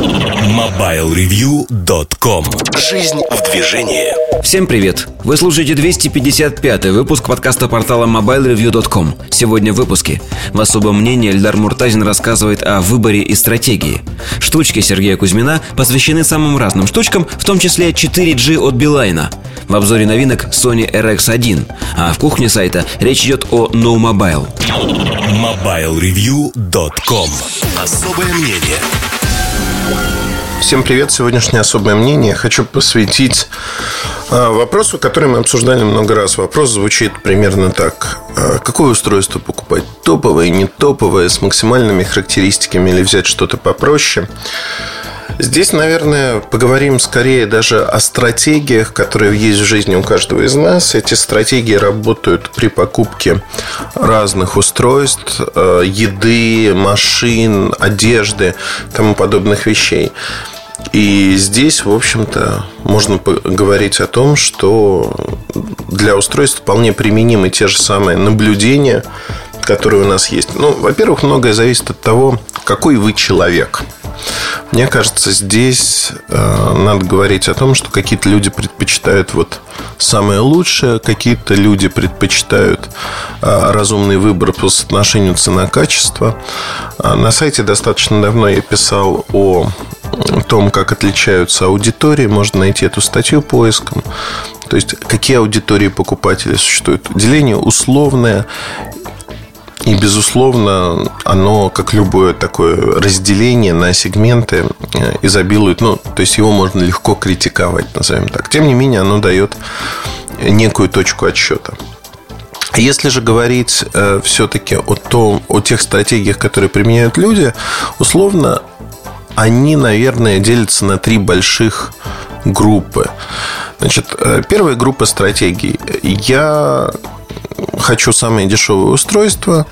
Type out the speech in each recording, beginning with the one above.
MobileReview.com Жизнь в движении. Всем привет! Вы слушаете 255 выпуск подкаста портала MobileReview.com Сегодня в выпуске. В особом мнении Эльдар Муртазин рассказывает о выборе и стратегии. Штучки Сергея Кузьмина посвящены самым разным штучкам, в том числе 4G от Билайна. В обзоре новинок Sony RX1 А в кухне сайта речь идет о No Mobile MobileReview.com Особое мнение Всем привет! Сегодняшнее особое мнение хочу посвятить а, вопросу, который мы обсуждали много раз. Вопрос звучит примерно так. А, какое устройство покупать? Топовое, не топовое, с максимальными характеристиками или взять что-то попроще? Здесь, наверное, поговорим скорее даже о стратегиях, которые есть в жизни у каждого из нас. Эти стратегии работают при покупке разных устройств, э, еды, машин, одежды, тому подобных вещей. И здесь, в общем-то, можно говорить о том, что для устройств вполне применимы те же самые наблюдения, которые у нас есть. Ну, во-первых, многое зависит от того, какой вы человек – мне кажется, здесь э, надо говорить о том, что какие-то люди предпочитают вот самое лучшее, какие-то люди предпочитают э, разумный выбор по соотношению цена-качество. Э, на сайте достаточно давно я писал о том, как отличаются аудитории. Можно найти эту статью поиском. То есть, какие аудитории покупателей существуют. Деление условное и, безусловно, оно, как любое такое разделение на сегменты, э, изобилует, ну, то есть его можно легко критиковать, назовем так. Тем не менее, оно дает некую точку отсчета. Если же говорить э, все-таки о, том, о тех стратегиях, которые применяют люди, условно, они, наверное, делятся на три больших группы. Значит, э, первая группа стратегий. Я хочу самое дешевое устройство,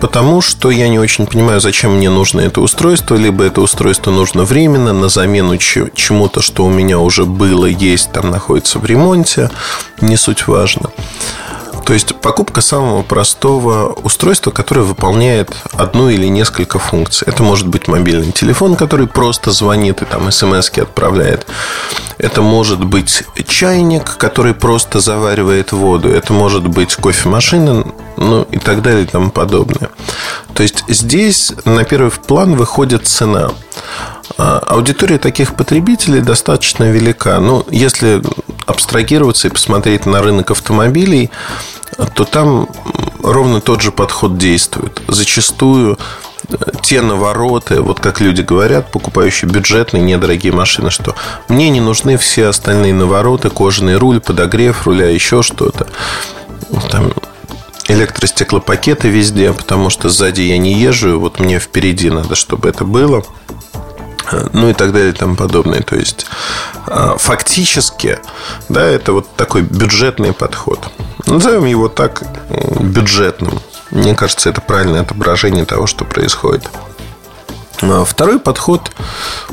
потому что я не очень понимаю, зачем мне нужно это устройство, либо это устройство нужно временно на замену чему-то, что у меня уже было, есть, там находится в ремонте, не суть важно. То есть покупка самого простого устройства, которое выполняет одну или несколько функций. Это может быть мобильный телефон, который просто звонит и там смс отправляет. Это может быть чайник, который просто заваривает воду. Это может быть кофемашина, ну и так далее и тому подобное. То есть здесь на первый план выходит цена. А аудитория таких потребителей достаточно велика. Ну, если абстрагироваться и посмотреть на рынок автомобилей, то там ровно тот же подход действует. Зачастую э, те навороты, вот как люди говорят, покупающие бюджетные, недорогие машины, что мне не нужны все остальные навороты, кожаный руль, подогрев руля, еще что-то. Там электростеклопакеты везде, потому что сзади я не езжу, вот мне впереди надо, чтобы это было ну и так далее и тому подобное. То есть а, фактически, да, это вот такой бюджетный подход. Назовем его так бюджетным. Мне кажется, это правильное отображение того, что происходит. А второй подход,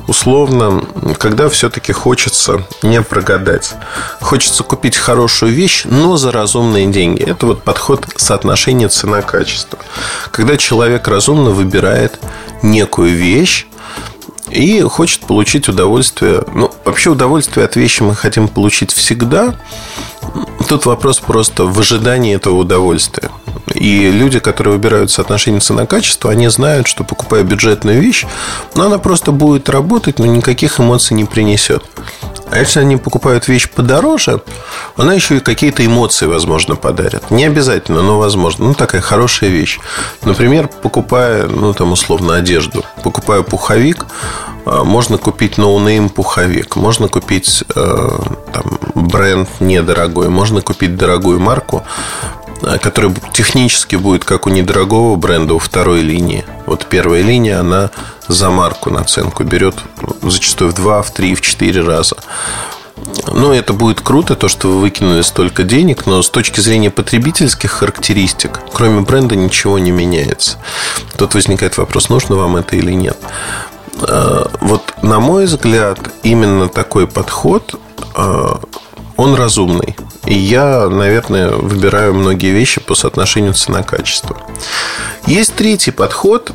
условно, когда все-таки хочется не прогадать. Хочется купить хорошую вещь, но за разумные деньги. Это вот подход соотношения цена-качество. Когда человек разумно выбирает некую вещь, и хочет получить удовольствие. Ну, вообще удовольствие от вещи мы хотим получить всегда. Тут вопрос просто в ожидании этого удовольствия. И люди, которые выбирают соотношение цена-качество, они знают, что покупая бюджетную вещь, но она просто будет работать, но никаких эмоций не принесет. А если они покупают вещь подороже, она еще и какие-то эмоции, возможно, подарит. Не обязательно, но возможно. Ну, такая хорошая вещь. Например, покупая, ну, там, условно, одежду. Покупая пуховик, а, можно купить no-name пуховик. Можно купить э, там, бренд недорогой. Можно купить дорогую марку а, которая технически будет как у недорогого бренда у второй линии. Вот первая линия, она за марку наценку берет зачастую в два, в три, в четыре раза. Ну, это будет круто, то, что вы выкинули столько денег, но с точки зрения потребительских характеристик, кроме бренда, ничего не меняется. Тут возникает вопрос, нужно вам это или нет. А, вот, на мой взгляд, именно такой подход, а, он разумный. И я, наверное, выбираю многие вещи по соотношению цена-качество. Есть третий подход,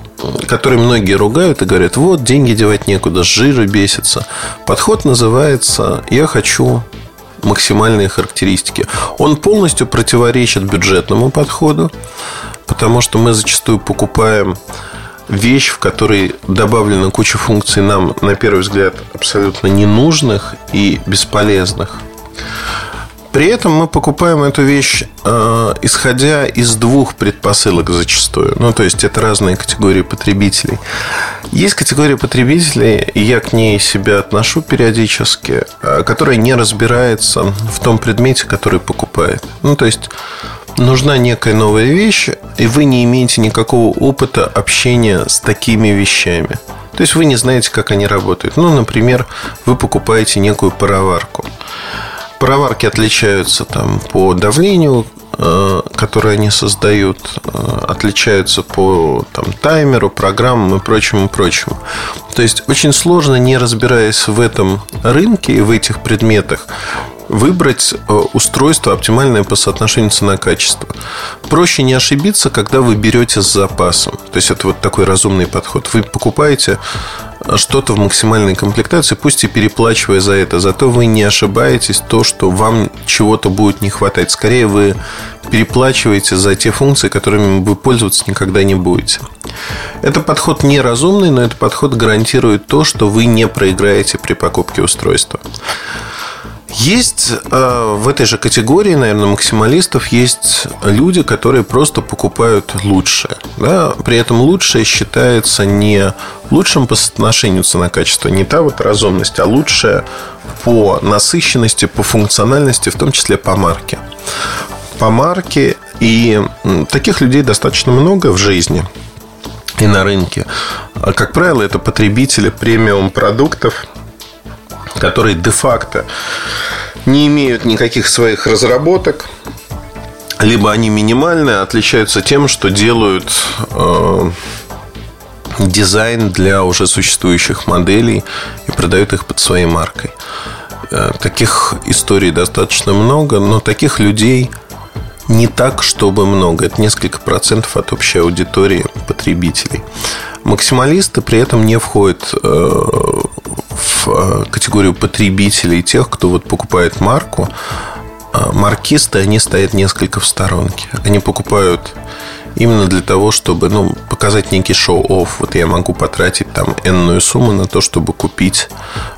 который многие ругают и говорят, вот, деньги девать некуда, с жира бесится. Подход называется «Я хочу максимальные характеристики». Он полностью противоречит бюджетному подходу, потому что мы зачастую покупаем вещь, в которой добавлена куча функций нам, на первый взгляд, абсолютно ненужных и бесполезных. При этом мы покупаем эту вещь, э, исходя из двух предпосылок зачастую. Ну, то есть, это разные категории потребителей. Есть категория потребителей, и я к ней себя отношу периодически, э, которая не разбирается в том предмете, который покупает. Ну, то есть, нужна некая новая вещь, и вы не имеете никакого опыта общения с такими вещами. То есть вы не знаете, как они работают. Ну, например, вы покупаете некую пароварку. Пароварки отличаются там по давлению, э, которое они создают, э, отличаются по там, таймеру, программам и прочему, прочему. То есть очень сложно, не разбираясь в этом рынке и в этих предметах, выбрать э, устройство оптимальное по соотношению цена-качество. Проще не ошибиться, когда вы берете с запасом. То есть это вот такой разумный подход. Вы покупаете что-то в максимальной комплектации, пусть и переплачивая за это. Зато вы не ошибаетесь то, что вам чего-то будет не хватать. Скорее вы переплачиваете за те функции, которыми вы пользоваться никогда не будете. Это подход неразумный, но этот подход гарантирует то, что вы не проиграете при покупке устройства. Есть э, в этой же категории, наверное, максималистов есть люди, которые просто покупают лучшее. Да? При этом лучшее считается не лучшим по соотношению цена-качество, не та вот разумность, а лучшее по насыщенности, по функциональности, в том числе по марке. По марке и таких людей достаточно много в жизни и на рынке. Как правило, это потребители премиум продуктов – которые де-факто не имеют никаких своих разработок, либо они минимальные, отличаются тем, что делают э, дизайн для уже существующих моделей и продают их под своей маркой. Э, таких историй достаточно много, но таких людей не так, чтобы много. Это несколько процентов от общей аудитории потребителей. Максималисты при этом не входят э, э, категорию потребителей, тех, кто вот покупает марку, а маркисты, они стоят несколько в сторонке. Они покупают именно для того, чтобы ну, показать некий шоу-офф. Вот я могу потратить там энную сумму на то, чтобы купить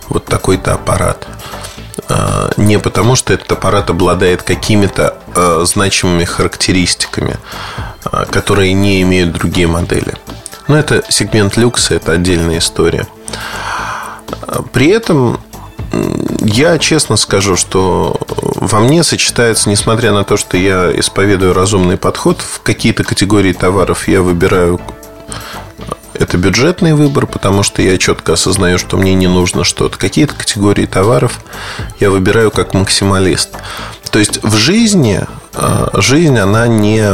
вот такой-то аппарат. А, не потому, что этот аппарат обладает какими-то значимыми характеристиками, которые не имеют другие модели. Но это сегмент люкса, это отдельная история. При этом я честно скажу, что во мне сочетается, несмотря на то, что я исповедую разумный подход, в какие-то категории товаров я выбираю это бюджетный выбор, потому что я четко осознаю, что мне не нужно что-то. Какие-то категории товаров я выбираю как максималист. То есть в жизни жизнь, она не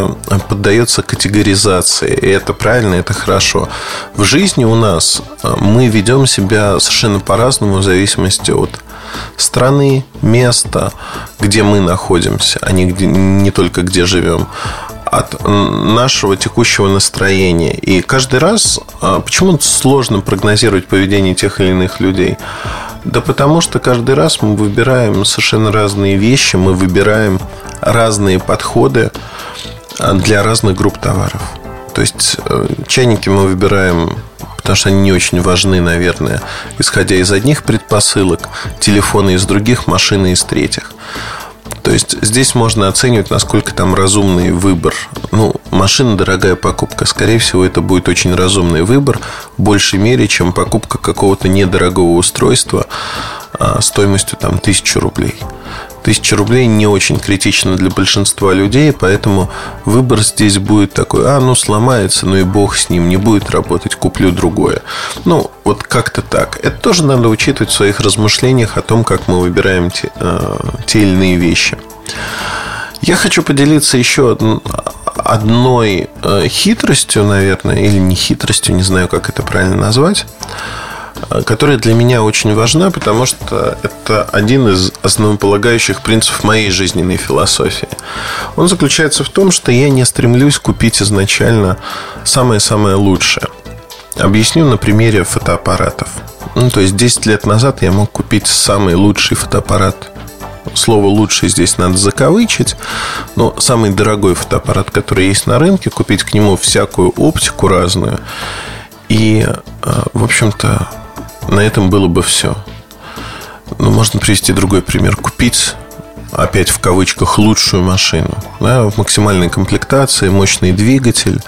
поддается категоризации. И это правильно, это хорошо. В жизни у нас а, мы ведем себя совершенно по-разному в зависимости от страны, места, где мы находимся, а не, где, не только где живем от нашего текущего настроения. И каждый раз а, почему сложно прогнозировать поведение тех или иных людей? Да потому что каждый раз мы выбираем совершенно разные вещи, мы выбираем разные подходы а, для разных групп товаров. То есть э, чайники мы выбираем, потому что они не очень важны, наверное, исходя из одних предпосылок, телефоны из других, машины из третьих. То есть здесь можно оценивать, насколько там разумный выбор. Ну, машина дорогая покупка. Скорее всего, это будет очень разумный выбор в большей мере, чем покупка какого-то недорогого устройства а, стоимостью там тысячу рублей. Тысяча рублей не очень критично для большинства людей, поэтому выбор здесь будет такой, а, ну, сломается, ну и бог с ним, не будет работать, куплю другое. Ну, вот как-то так. Это тоже надо учитывать в своих размышлениях о том, как мы выбираем те, э, те или иные вещи. Я хочу поделиться еще одной э, хитростью, наверное, или не хитростью, не знаю, как это правильно назвать которая для меня очень важна, потому что это один из основополагающих принципов моей жизненной философии. Он заключается в том, что я не стремлюсь купить изначально самое-самое лучшее. Объясню на примере фотоаппаратов. Ну, то есть 10 лет назад я мог купить самый лучший фотоаппарат слово «лучший» здесь надо закавычить. Но самый дорогой фотоаппарат, который есть на рынке, купить к нему всякую оптику разную. И, э, в общем-то, на этом было бы все. Ну, можно привести другой пример. Купить опять в кавычках, лучшую машину. Да, в максимальной комплектации, мощный двигатель,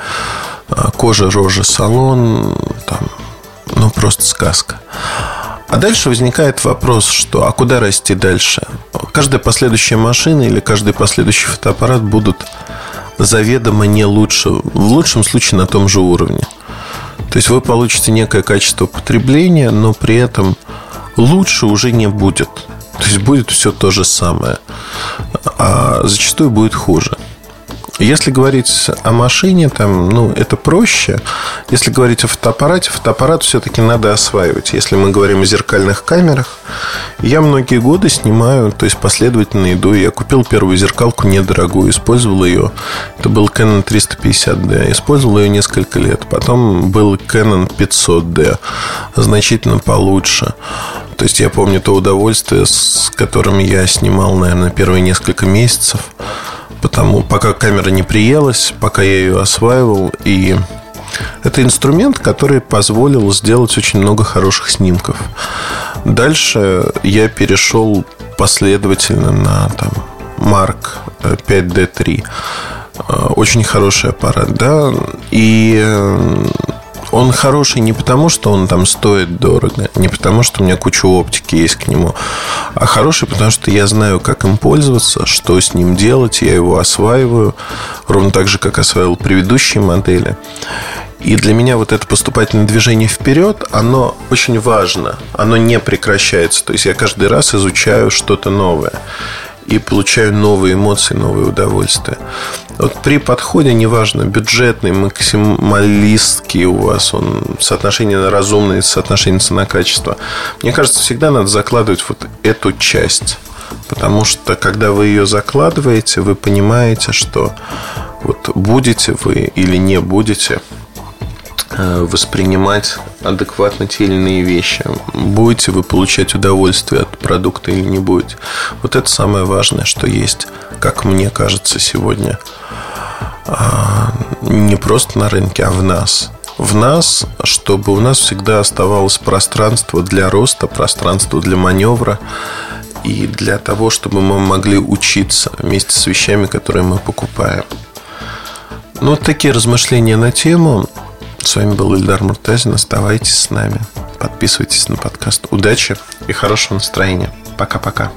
э, кожа, рожа, салон, там, ну, просто сказка. А дальше возникает вопрос, что а куда расти дальше? Каждая последующая машина или каждый последующий фотоаппарат будут заведомо не лучше, в лучшем случае на том же уровне. То есть вы получите некое качество потребления, но при этом лучше уже не будет. То есть будет все то же самое, а зачастую будет хуже. Если говорить о машине, там, ну, это проще. Если говорить о фотоаппарате, фотоаппарат все-таки надо осваивать. Если мы говорим о зеркальных камерах, я многие годы снимаю, то есть последовательно иду. Я купил первую зеркалку недорогую, использовал ее. Это был Canon 350D. Использовал ее несколько лет. Потом был Canon 500D, значительно получше. То есть я помню то удовольствие, с которым я снимал, наверное, первые несколько месяцев потому пока камера не приелась, пока я ее осваивал. И это инструмент, который позволил сделать очень много хороших снимков. Дальше я перешел последовательно на там, Mark 5D3. Очень хороший аппарат, да. И он хороший не потому, что он там стоит дорого, не потому, что у меня куча оптики есть к нему, а хороший, потому что я знаю, как им пользоваться, что с ним делать, я его осваиваю, ровно так же, как осваивал предыдущие модели. И для меня вот это поступательное движение вперед, оно очень важно, оно не прекращается. То есть я каждый раз изучаю что-то новое и получаю новые эмоции, новые удовольствия. Вот при подходе, неважно, бюджетный, максималистский у вас, он соотношение на разумное, соотношение цена-качество, мне кажется, всегда надо закладывать вот эту часть. Потому что, когда вы ее закладываете, вы понимаете, что вот будете вы или не будете воспринимать адекватно те или иные вещи. Будете вы получать удовольствие от продукта или не будете. Вот это самое важное, что есть, как мне кажется, сегодня а, не просто на рынке, а в нас. В нас, чтобы у нас всегда оставалось пространство для роста, пространство для маневра и для того, чтобы мы могли учиться вместе с вещами, которые мы покупаем. Ну, вот такие размышления на тему. С вами был Ильдар Муртазин. Оставайтесь с нами. Подписывайтесь на подкаст. Удачи и хорошего настроения. Пока-пока.